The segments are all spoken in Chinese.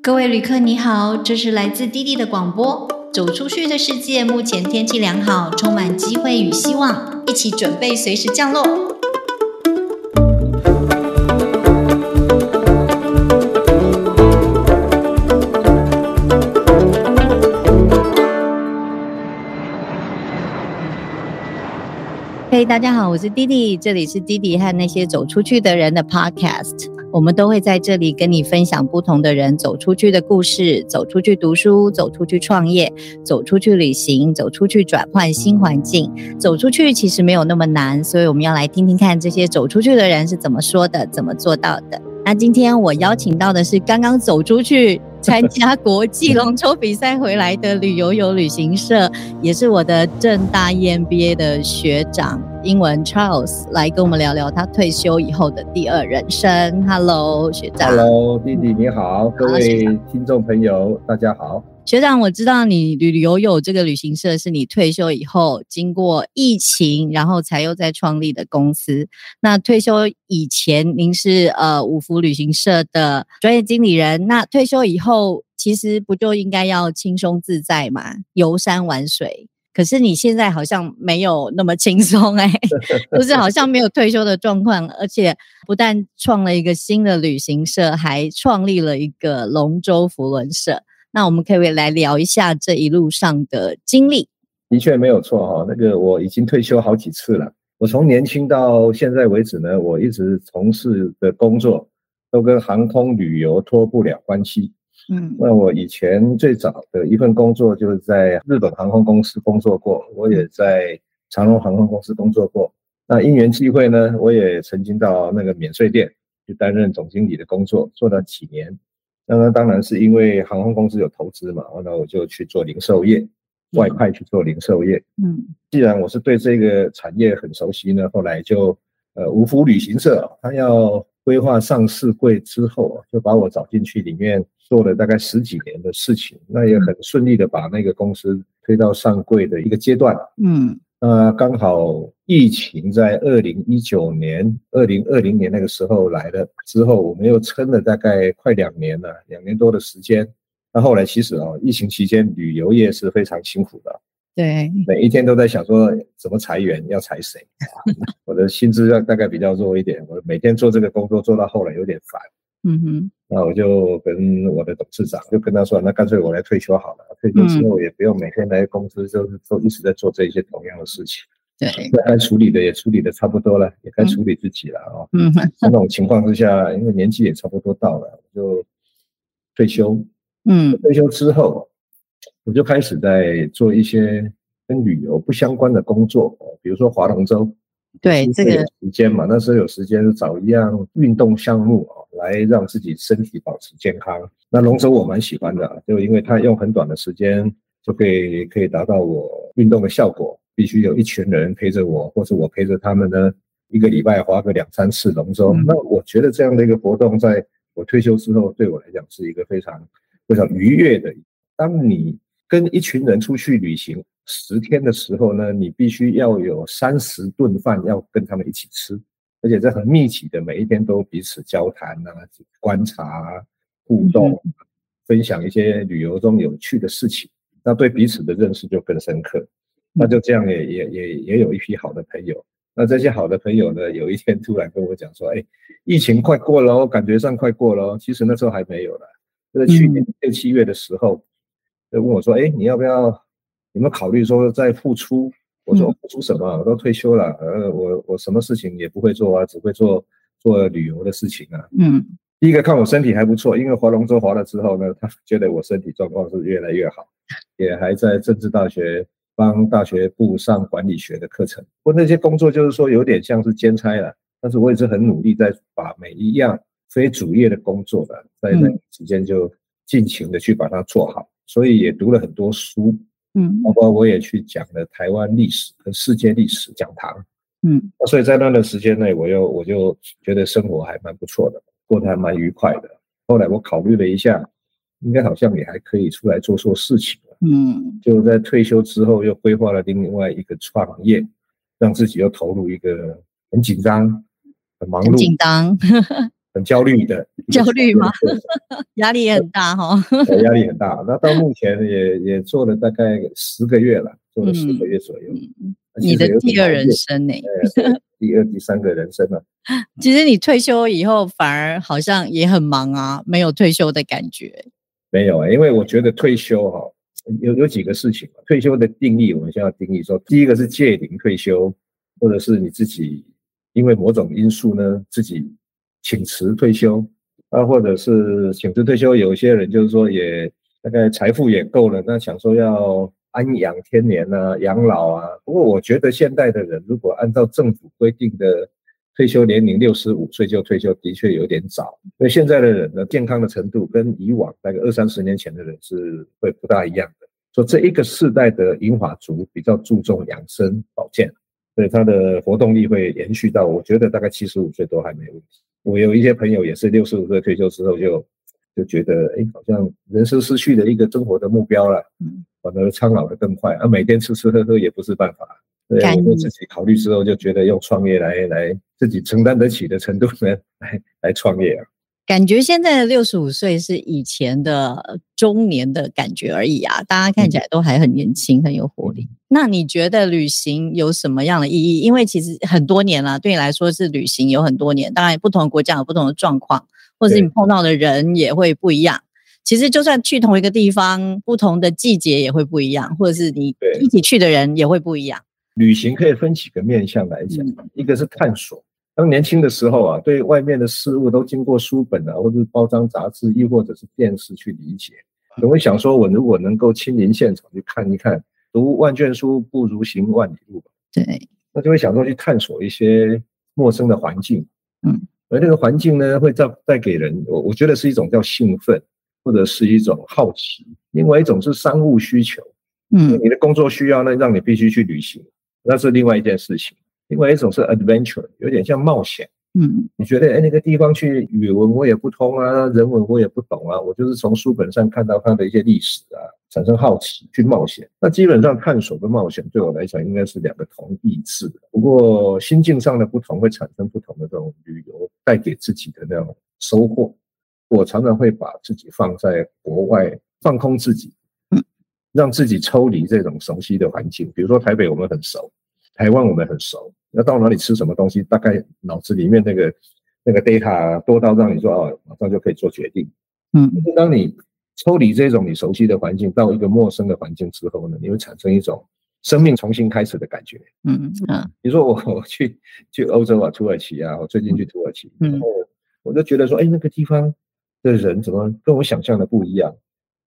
各位旅客，你好，这是来自滴滴的广播。走出去的世界，目前天气良好，充满机会与希望，一起准备随时降落。嘿，大家好，我是滴滴，这里是滴滴和那些走出去的人的 Podcast。我们都会在这里跟你分享不同的人走出去的故事，走出去读书，走出去创业，走出去旅行，走出去转换新环境。走出去其实没有那么难，所以我们要来听听看这些走出去的人是怎么说的，怎么做到的。那今天我邀请到的是刚刚走出去参加国际龙舟比赛回来的旅游游旅行社，也是我的正大 EMBA 的学长。英文 Charles 来跟我们聊聊他退休以后的第二人生。Hello，学长。Hello，弟弟你好，各位听众朋友大家好。学长，我知道你旅游有这个旅行社是你退休以后经过疫情，然后才又再创立的公司。那退休以前您是呃五福旅行社的专业经理人，那退休以后其实不就应该要轻松自在嘛，游山玩水？可是你现在好像没有那么轻松哎，就是好像没有退休的状况，而且不但创了一个新的旅行社，还创立了一个龙舟福轮社。那我们可以来聊一下这一路上的经历。的确没有错哈，那个我已经退休好几次了。我从年轻到现在为止呢，我一直从事的工作都跟航空旅游脱不了关系。嗯，那我以前最早的一份工作就是在日本航空公司工作过，我也在长荣航空公司工作过。那因缘际会呢，我也曾经到那个免税店去担任总经理的工作，做了几年。那么当然是因为航空公司有投资嘛，那我就去做零售业，外派去做零售业。嗯，既然我是对这个产业很熟悉呢，后来就呃五福旅行社，他要规划上市柜之后，就把我找进去里面。做了大概十几年的事情，那也很顺利的把那个公司推到上柜的一个阶段。嗯，那刚好疫情在二零一九年、二零二零年那个时候来了之后，我们又撑了大概快两年了，两年多的时间。那后来其实啊，疫情期间旅游业是非常辛苦的。对，每一天都在想说怎么裁员，要裁谁？我的薪资要大概比较弱一点，我每天做这个工作做到后来有点烦。嗯哼，那我就跟我的董事长就跟他说，那干脆我来退休好了。退休之后也不用每天来公司，就是都一直在做这些同样的事情。对，该处理的也处理的差不多了，也该处理自己了啊。嗯哼，那种情况之下，因为年纪也差不多到了，我就退休。嗯，退休之后，我就开始在做一些跟旅游不相关的工作，比如说划龙舟。对，这个时间嘛，那时候有时间找一样运动项目啊，来让自己身体保持健康。那龙舟我蛮喜欢的，就因为它用很短的时间就可以可以达到我运动的效果。必须有一群人陪着我，或者我陪着他们呢，一个礼拜划个两三次龙舟。那我觉得这样的一个活动，在我退休之后，对我来讲是一个非常非常愉悦的。当你跟一群人出去旅行。十天的时候呢，你必须要有三十顿饭要跟他们一起吃，而且这很密集的，每一天都彼此交谈啊、观察、互动、分享一些旅游中有趣的事情，那对彼此的认识就更深刻。那就这样也也也也有一批好的朋友。那这些好的朋友呢，有一天突然跟我讲说：“哎，疫情快过了，感觉上快过了。”其实那时候还没有了，就在去年六七月的时候，就问我说：“哎，你要不要？”有没有考虑说在付出？我说付出什么？我都退休了，呃，我我什么事情也不会做啊，只会做做旅游的事情啊。嗯，第一个看我身体还不错，因为划龙舟划了之后呢，他觉得我身体状况是越来越好，也还在政治大学帮大学部上管理学的课程。不过那些工作就是说有点像是兼差了，但是我也是很努力在把每一样非主业的工作的，在那期间就尽情的去把它做好，所以也读了很多书。嗯，包括我也去讲了台湾历史和世界历史讲堂，嗯，所以在那段时间内，我又我就觉得生活还蛮不错的，过得还蛮愉快的。后来我考虑了一下，应该好像也还可以出来做做事情了，嗯，就在退休之后又规划了另外一个创业，让自己又投入一个很紧张、很忙碌、紧张、很焦虑的焦虑吗？压力也很大哈，压力很大。那到目前也也做了大概十个月了，做了十个月左右。你的第二人生呢？第二、第三个人生了。其实你退休以后反而好像也很忙啊，没有退休的感觉。没有啊，因为我觉得退休哈，有有几个事情。退休的定义，我们先要定义说，第一个是借龄退休，或者是你自己因为某种因素呢，自己请辞退休啊，或者是请辞退休。有些人就是说也大概财富也够了，那想说要。安养天年啊，养老啊。不过我觉得现代的人如果按照政府规定的退休年龄六十五岁就退休，的确有点早。因为现在的人的健康的程度跟以往那个二三十年前的人是会不大一样的。说这一个世代的银发族比较注重养生保健，所以他的活动力会延续到我觉得大概七十五岁都还没问题。我有一些朋友也是六十五岁退休之后就就觉得，哎，好像人生失去了一个生活的目标了。嗯。反而苍老的更快，而每天吃吃喝喝也不是办法。对，我自己考虑之后，就觉得用创业来来自己承担得起的程度呢，来来创业啊。感觉现在的六十五岁是以前的中年的感觉而已啊，大家看起来都还很年轻，很有活力。那你觉得旅行有什么样的意义？因为其实很多年了，对你来说是旅行有很多年。当然，不同的国家有不同的状况，或者是你碰到的人也会不一样。其实就算去同一个地方，不同的季节也会不一样，或者是你一起去的人也会不一样。旅行可以分几个面向来讲，一个是探索。当年轻的时候啊，对外面的事物都经过书本啊，或者是包装杂志，亦或者是电视去理解。总会想说，我如果能够亲临现场去看一看，读万卷书不如行万里路。对，那就会想说去探索一些陌生的环境。嗯，而那个环境呢，会带带给人，我我觉得是一种叫兴奋。或者是一种好奇，另外一种是商务需求，嗯，你的工作需要呢，让你必须去旅行，那是另外一件事情。另外一种是 adventure，有点像冒险，嗯，你觉得哎，那个地方去语文我也不通啊，人文我也不懂啊，我就是从书本上看到它的一些历史啊，产生好奇去冒险。那基本上探索跟冒险对我来讲应该是两个同义字，不过心境上的不同会产生不同的这种旅游带给自己的那种收获。我常常会把自己放在国外，放空自己，嗯，让自己抽离这种熟悉的环境。比如说台北，我们很熟；台湾，我们很熟。要到哪里吃什么东西，大概脑子里面那个那个 data 多到让你说哦，马上就可以做决定。嗯，是当你抽离这种你熟悉的环境，到一个陌生的环境之后呢，你会产生一种生命重新开始的感觉。嗯嗯，比如说我 我去去欧洲啊，土耳其啊，我最近去土耳其，然后我就觉得说，哎，那个地方。的人怎么跟我想象的不一样？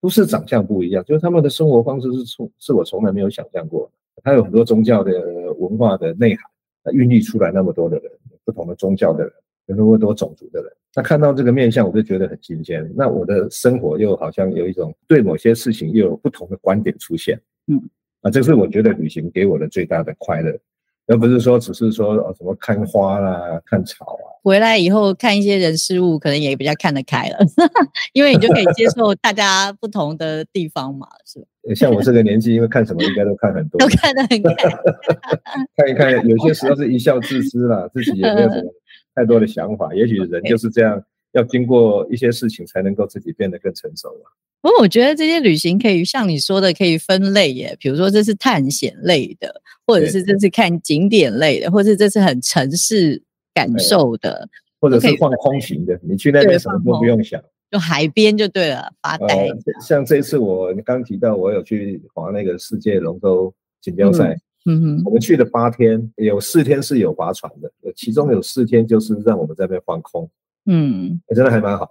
不是长相不一样，就是他们的生活方式是从是我从来没有想象过。他有很多宗教的文化的内涵，孕育出来那么多的人，不同的宗教的人，有那么多种族的人。那看到这个面相，我就觉得很新鲜。那我的生活又好像有一种对某些事情又有不同的观点出现。嗯，啊，这是我觉得旅行给我的最大的快乐。而不是说只是说哦什么看花啦、看草啊，回来以后看一些人事物，可能也比较看得开了，因为你就可以接受大家不同的地方嘛，是吧？像我这个年纪，因为看什么应该都看很多，都看得很开，看一看，有些时候是一笑置之啦，自己也没有什么太多的想法。也许人就是这样，要经过一些事情才能够自己变得更成熟了。不过我觉得这些旅行可以像你说的，可以分类耶。比如说这是探险类的，或者是这是看景点类的，或者这是很城市感受的，或者是放空型的。你去那边什么都不用想，就海边就对了，发呆。像这次我刚提到，我有去划那个世界龙舟锦标赛。嗯哼，我们去了八天，有四天是有划船的，其中有四天就是让我们在那边放空。嗯，真的还蛮好。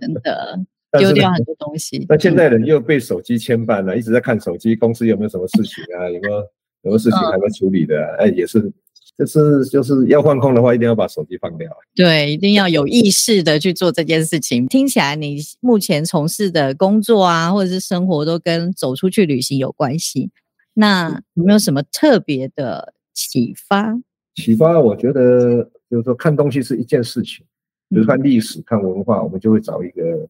真的。丢掉很多东西。那现在人又被手机牵绊了，一直在看手机，公司有没有什么事情啊？有没有有没有事情还没处理的？哎，也是，就是就是要换空的话，一定要把手机放掉。对，一定要有意识的去做这件事情。听起来你目前从事的工作啊，或者是生活都跟走出去旅行有关系。那有没有什么特别的启发？启发，我觉得就是说看东西是一件事情，比如看历史、看文化，我们就会找一个。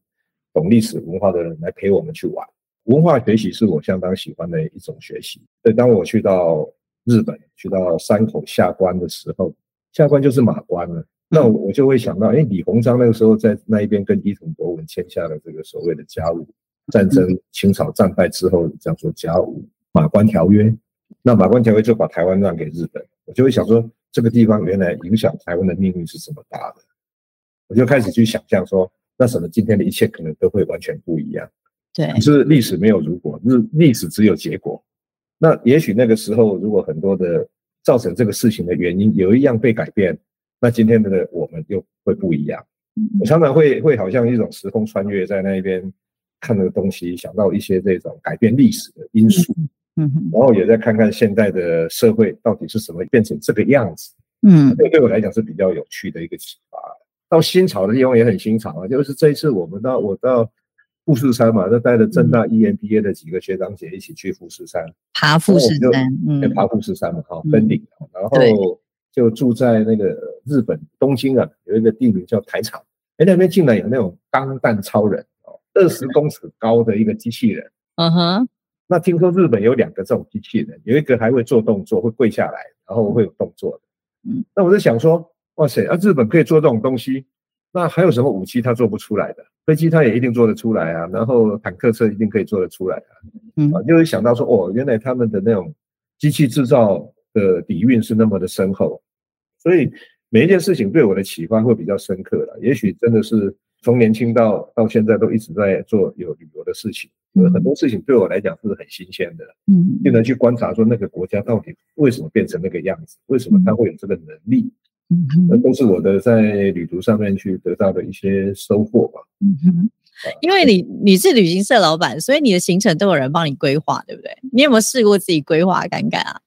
懂历史文化的人来陪我们去玩，文化学习是我相当喜欢的一种学习。所以当我去到日本，去到山口下关的时候，下关就是马关了。那我我就会想到，哎，李鸿章那个时候在那一边跟伊藤博文签下了这个所谓的甲午战争，清朝战败之后叫做甲午马关条约。那马关条约就把台湾让给日本，我就会想说，这个地方原来影响台湾的命运是这么大的，我就开始去想象说，那什么今天的一切可能都会完全不一样。对，可是历史没有如果，日历史只有结果。那也许那个时候，如果很多的造成这个事情的原因有一样被改变，那今天的我们又会不一样。我常常会会好像一种时空穿越，在那边看那个东西，想到一些这种改变历史的因素。嗯，然后也在看看现在的社会到底是什么变成这个样子。嗯，这对我来讲是比较有趣的一个启发。到新潮的地方也很新潮啊，就是这一次我们到我到富士山嘛，就带着正大 EMBA 的几个学长姐一起去富士山。爬富士山，嗯，爬富士山嘛，哈，登顶，然后就住在那个日本东京啊，有一个地名叫台场，哎，那边竟然有那种钢弹超人哦，二十公尺高的一个机器人，嗯哼。那听说日本有两个这种机器人，有一个还会做动作，会跪下来，然后会有动作的。嗯，那我就想说，哇塞，啊，日本可以做这种东西，那还有什么武器它做不出来的？飞机它也一定做得出来啊，然后坦克车一定可以做得出来啊。嗯，啊，就会想到说，哦，原来他们的那种机器制造的底蕴是那么的深厚，所以每一件事情对我的启发会比较深刻了。也许真的是从年轻到到现在都一直在做有旅游的事情。有很多事情对我来讲是很新鲜的，嗯，就能去观察说那个国家到底为什么变成那个样子，为什么他会有这个能力，嗯那都是我的在旅途上面去得到的一些收获吧。嗯哼，因为你你是旅行社老板，所以你的行程都有人帮你规划，对不对？你有没有试过自己规划看看啊？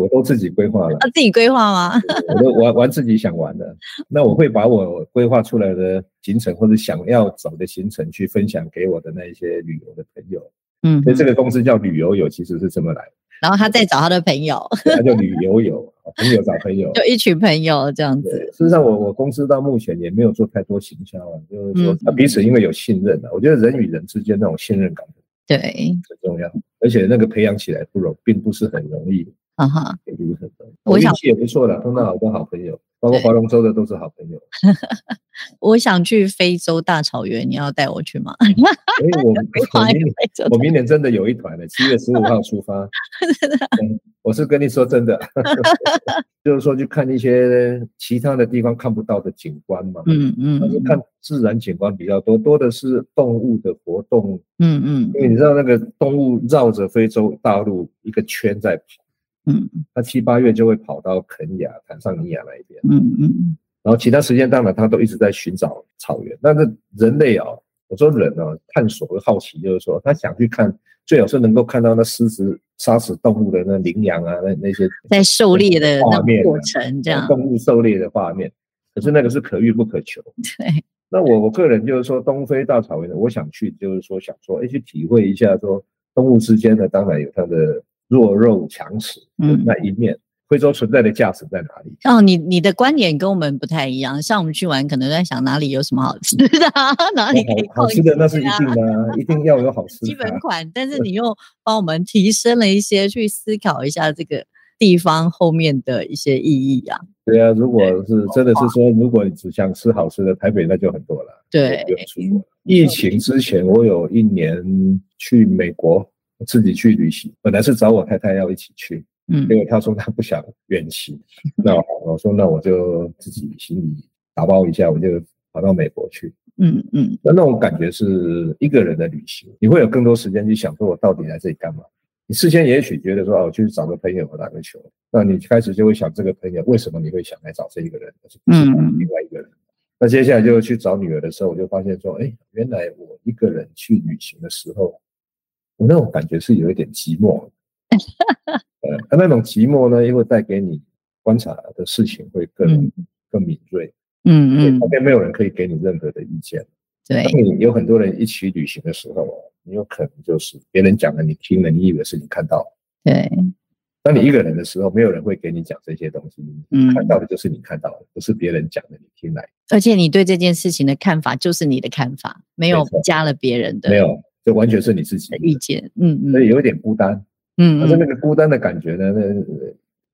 我都自己规划了，啊，自己规划吗？我都玩玩自己想玩的。那我会把我规划出来的行程或者想要走的行程去分享给我的那一些旅游的朋友。嗯，所以这个公司叫旅游友，其实是这么来的。然后他再找他的朋友，他叫旅游友，朋友找朋友，就一群朋友这样子。事实上，我我公司到目前也没有做太多行销啊，就是说彼此因为有信任啊，我觉得人与人之间那种信任感，对，很重要，而且那个培养起来不容，并不是很容易。啊哈，也不是很我运气也不错的，碰到好多好朋友，包括划龙舟的都是好朋友。我想去非洲大草原，你要带我去吗？我我明年 我明年真的有一团的，七月十五号出发。我是跟你说真的，就是说去看一些其他的地方看不到的景观嘛。嗯嗯，看自然景观比较多，多的是动物的活动。嗯嗯，因为你知道那个动物绕着非洲大陆一个圈在跑。嗯，他七八月就会跑到肯亚、坦桑尼亚那一边。嗯嗯，然后其他时间当然他都一直在寻找草原。但是人类啊，我说人啊，探索和好奇，就是说他想去看，最好是能够看到那狮子杀死动物的那羚羊啊，那那些在狩猎的画面过程，这样动物狩猎的画面。可是那个是可遇不可求。对。那我我个人就是说，东非大草原的，我想去，就是说想说，哎，去体会一下，说动物之间的，当然有它的。弱肉强食的那一面，惠州存在的价值在哪里？哦，你你的观点跟我们不太一样。像我们去玩，可能在想哪里有什么好吃的，哪里可以好吃的那是一定的，一定要有好吃的基本款。但是 你又帮我们提升了一些，去思考一下这个地方后面的一些意义啊。对啊，如果是真的是说，如果你只想吃好吃的，台北那就很多了。对，疫情之前，我有一年去美国。自己去旅行，本来是找我太太要一起去，嗯，结果她说她不想远行，那我说那我就自己行李打包一下，我就跑到美国去，嗯嗯，那那种感觉是一个人的旅行，你会有更多时间去想说我到底来这里干嘛？你事先也许觉得说哦，去找个朋友打个球，那你开始就会想这个朋友为什么你会想来找这一个人，而不是另外一个人？那接下来就去找女儿的时候，我就发现说，哎，原来我一个人去旅行的时候。我那种感觉是有一点寂寞，呃，那种寂寞呢，又会带给你观察的事情会更更敏锐，嗯嗯，旁边没有人可以给你任何的意见，对，你有很多人一起旅行的时候，你有可能就是别人讲的你听了，你以为是你看到，对，当你一个人的时候，没有人会给你讲这些东西，嗯，看到的就是你看到的，不是别人讲的你听来，而且你对这件事情的看法就是你的看法，没有加了别人的，没有。这完全是你自己的意见，嗯嗯，所以有一点孤单，嗯，但是那个孤单的感觉呢，那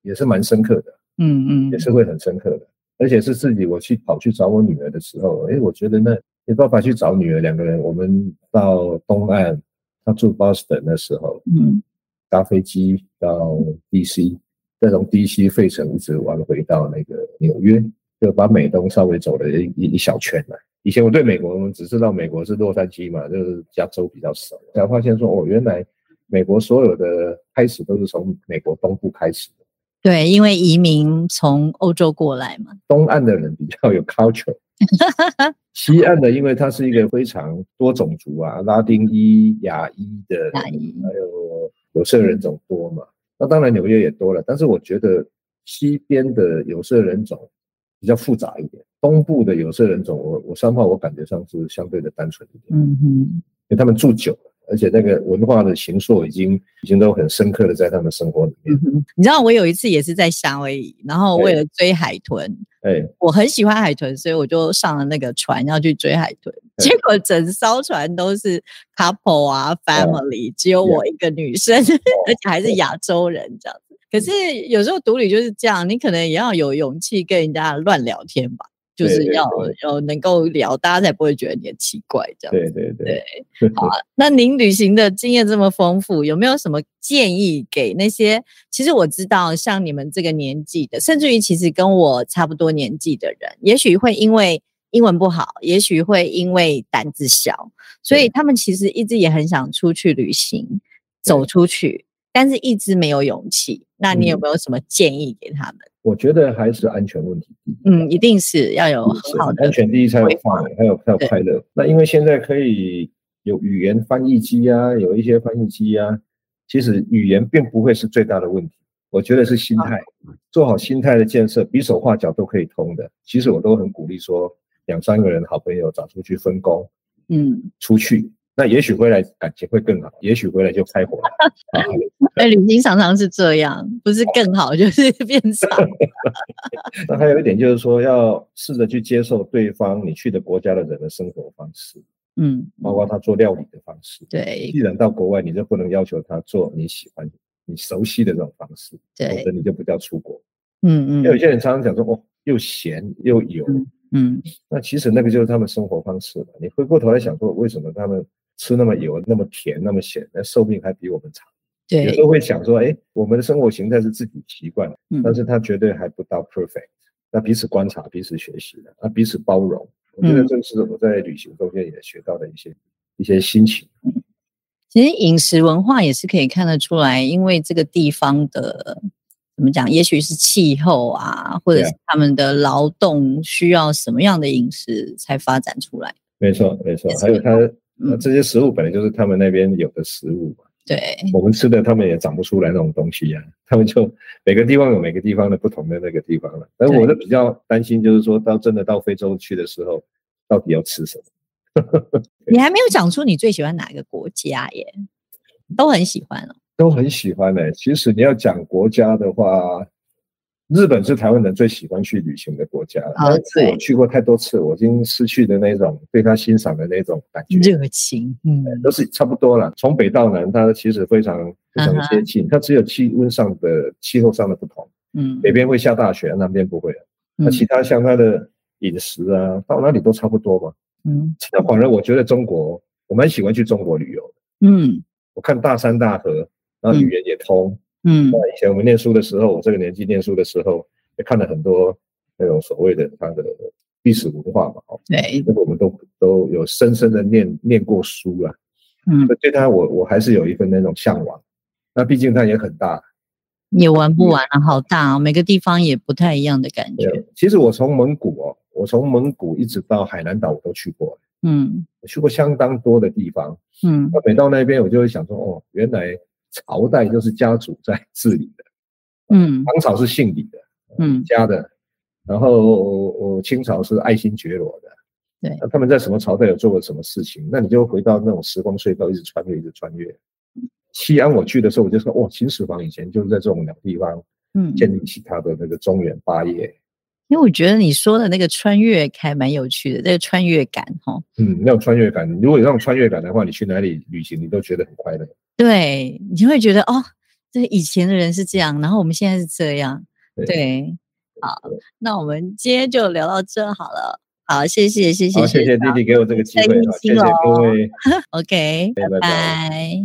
也是蛮深刻的，嗯嗯，也是会很深刻的。而且是自己我去跑去找我女儿的时候，哎，我觉得那没办法去找女儿，两个人我们到东岸，他住 Boston 的时候，嗯搭飞机到 DC，再从 DC 费城一直玩回到那个纽约，就把美东稍微走了一一一小圈了。以前我对美国，我们只知道美国是洛杉矶嘛，就是加州比较少，才发现说哦，原来美国所有的开始都是从美国东部开始的。对，因为移民从欧洲过来嘛。东岸的人比较有 culture，西岸的因为它是一个非常多种族啊，拉丁裔、亚裔的，还有有色人种多嘛。那当然纽约也多了，但是我觉得西边的有色人种比较复杂一点，东部的有色人种，我我三号我感觉上是相对的单纯一点，嗯哼，因为他们住久了，而且那个文化的形塑已经已经都很深刻的在他们生活里面嗯。你知道我有一次也是在夏威夷，然后为了追海豚，哎，我很喜欢海豚，所以我就上了那个船要去追海豚。对结果整艘船都是 couple 啊，family，只有我一个女生，而且还是亚洲人这样子。可是有时候独旅就是这样，你可能也要有勇气跟人家乱聊天吧，就是要对要能够聊，大家才不会觉得你很奇怪这样。对对对，好啊，那您旅行的经验这么丰富，有没有什么建议给那些？其实我知道，像你们这个年纪的，甚至于其实跟我差不多年纪的人，也许会因为英文不好，也许会因为胆子小，所以他们其实一直也很想出去旅行，走出去，但是一直没有勇气。那你有嗯没有什么建议给他们？我觉得还是安全问题。嗯，一定是要有很好的安全第一才有规划范围，还有还有快乐。那因为现在可以有语言翻译机啊，有一些翻译机啊，其实语言并不会是最大的问题。我觉得是心态，做好心态的建设，比手画脚都可以通的。其实我都很鼓励说，两三个人好朋友找出去分工嗯，出去，那也许回来感情会更好，也许回来就开火了。啊那 旅行常常是这样，不是更好就是 变差。那还有一点就是说，要试着去接受对方你去的国家的人的生活方式，嗯，包括他做料理的方式。对既然到国外，你就不能要求他做你喜欢、你熟悉的这种方式，否对则，你就不叫出国。嗯嗯有些人常常讲说，哦，又咸又油，嗯那其实那个就是他们生活方式了。你回过头来想说，为什么他们吃那么油、那么甜、那么咸，那寿命还比我们长？对有对时，候会想说，哎，我们的生活形态是自己习惯，嗯但是它绝对还不到 perfect。那彼此观察、彼此学习的，那彼此包容，我觉得嗯这是我在旅行中间也学到的一些一些心情。其实饮食文化也是可以看得出来，因为这个地方的怎么讲，也许是气候啊，或者是他们的劳动需要什么样的饮食才发展出来。没错，没错还有它，那嗯这些食物本来就是他们那边有的食物嘛，对，我们吃的他们也长不出来那种东西呀、他们就每个地方有每个地方的不同的那个地方了。但是我就比较担心，就是说到真的到非洲去的时候，到底要吃什么？你还没有讲出你最喜欢哪个国家耶？都很喜欢哦。都很喜欢的、其实你要讲国家的话，日本是台湾人最喜欢去旅行的国家了。哦但是对我去过太多次，我已经失去的那种对他欣赏的那种感觉。热情，嗯，都是差不多了。从北到南，它其实非常非常接近，它只有气温上的气候上的不同，嗯，北边会下大雪，南边不会。那嗯其他像它的饮食啊，到哪里都差不多嘛。嗯那反而我觉得中国，我蛮喜欢去中国旅游的。嗯我看大山大河，然后语言也通。嗯那以前我们念书的时候，我这个年纪念书的时候，也看了很多那种所谓的它的历史文化嘛。哦，对，那个我们都都有深深的念念过书啊。嗯，对它我我还是有一份那种向往。那毕竟它也很大，也玩不完啊，好大哦，每个地方也不太一样的感觉。其实我从蒙古哦，我从蒙古一直到海南岛我都去过，嗯我去过相当多的地方。嗯那每到那边，我就会想说，哦，原来朝代就是家族在 治理的，嗯唐朝是姓李的，嗯，家的，然后我清朝是爱新觉罗的。对那他们在什么朝代有做过什么事情？那你就回到那种时光隧道，一直穿越，一直穿越。西安我去的时候，我就说，哇，秦始皇以前就是在这种鸟地方嗯，建立起他的那个中原霸业。因为我觉得你说的那个穿越还蛮有趣的，这个穿越感哈。嗯，那种穿越感，如果有那种穿越感的话，你去哪里旅行，你都觉得很快乐。对，你会觉得哦，这以前的人是这样，然后我们现在是这样。对对，好，那我们今天就聊到这好了。好，谢谢谢谢，好，谢谢弟弟给我这个机会，谢谢各位，OK，拜拜拜。